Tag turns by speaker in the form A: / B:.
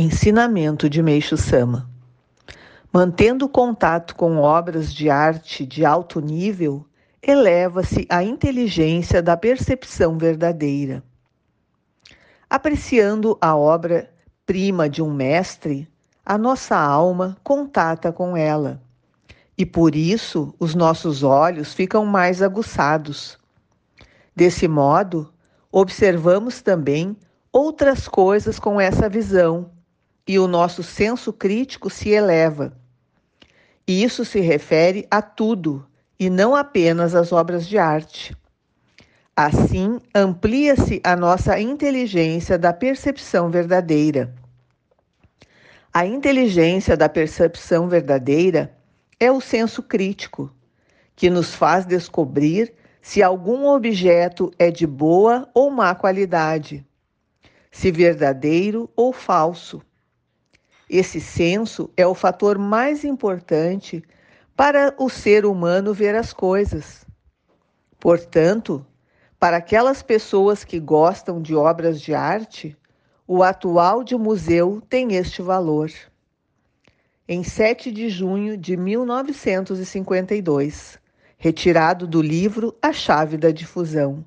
A: Ensinamento de Meixo Sama. Mantendo contato com obras de arte de alto nível, eleva-se a inteligência da percepção verdadeira. Apreciando a obra-prima de um mestre, a nossa alma contata com ela. E por isso os nossos olhos ficam mais aguçados. Desse modo, observamos também outras coisas com essa visão e o nosso senso crítico se eleva. E isso se refere a tudo e não apenas às obras de arte. Assim, amplia-se a nossa inteligência da percepção verdadeira. A inteligência da percepção verdadeira é o senso crítico, que nos faz descobrir se algum objeto é de boa ou má qualidade, se verdadeiro ou falso, esse senso é o fator mais importante para o ser humano ver as coisas. Portanto, para aquelas pessoas que gostam de obras de arte, o atual de museu tem este valor. Em 7 de junho de 1952, retirado do livro A Chave da Difusão.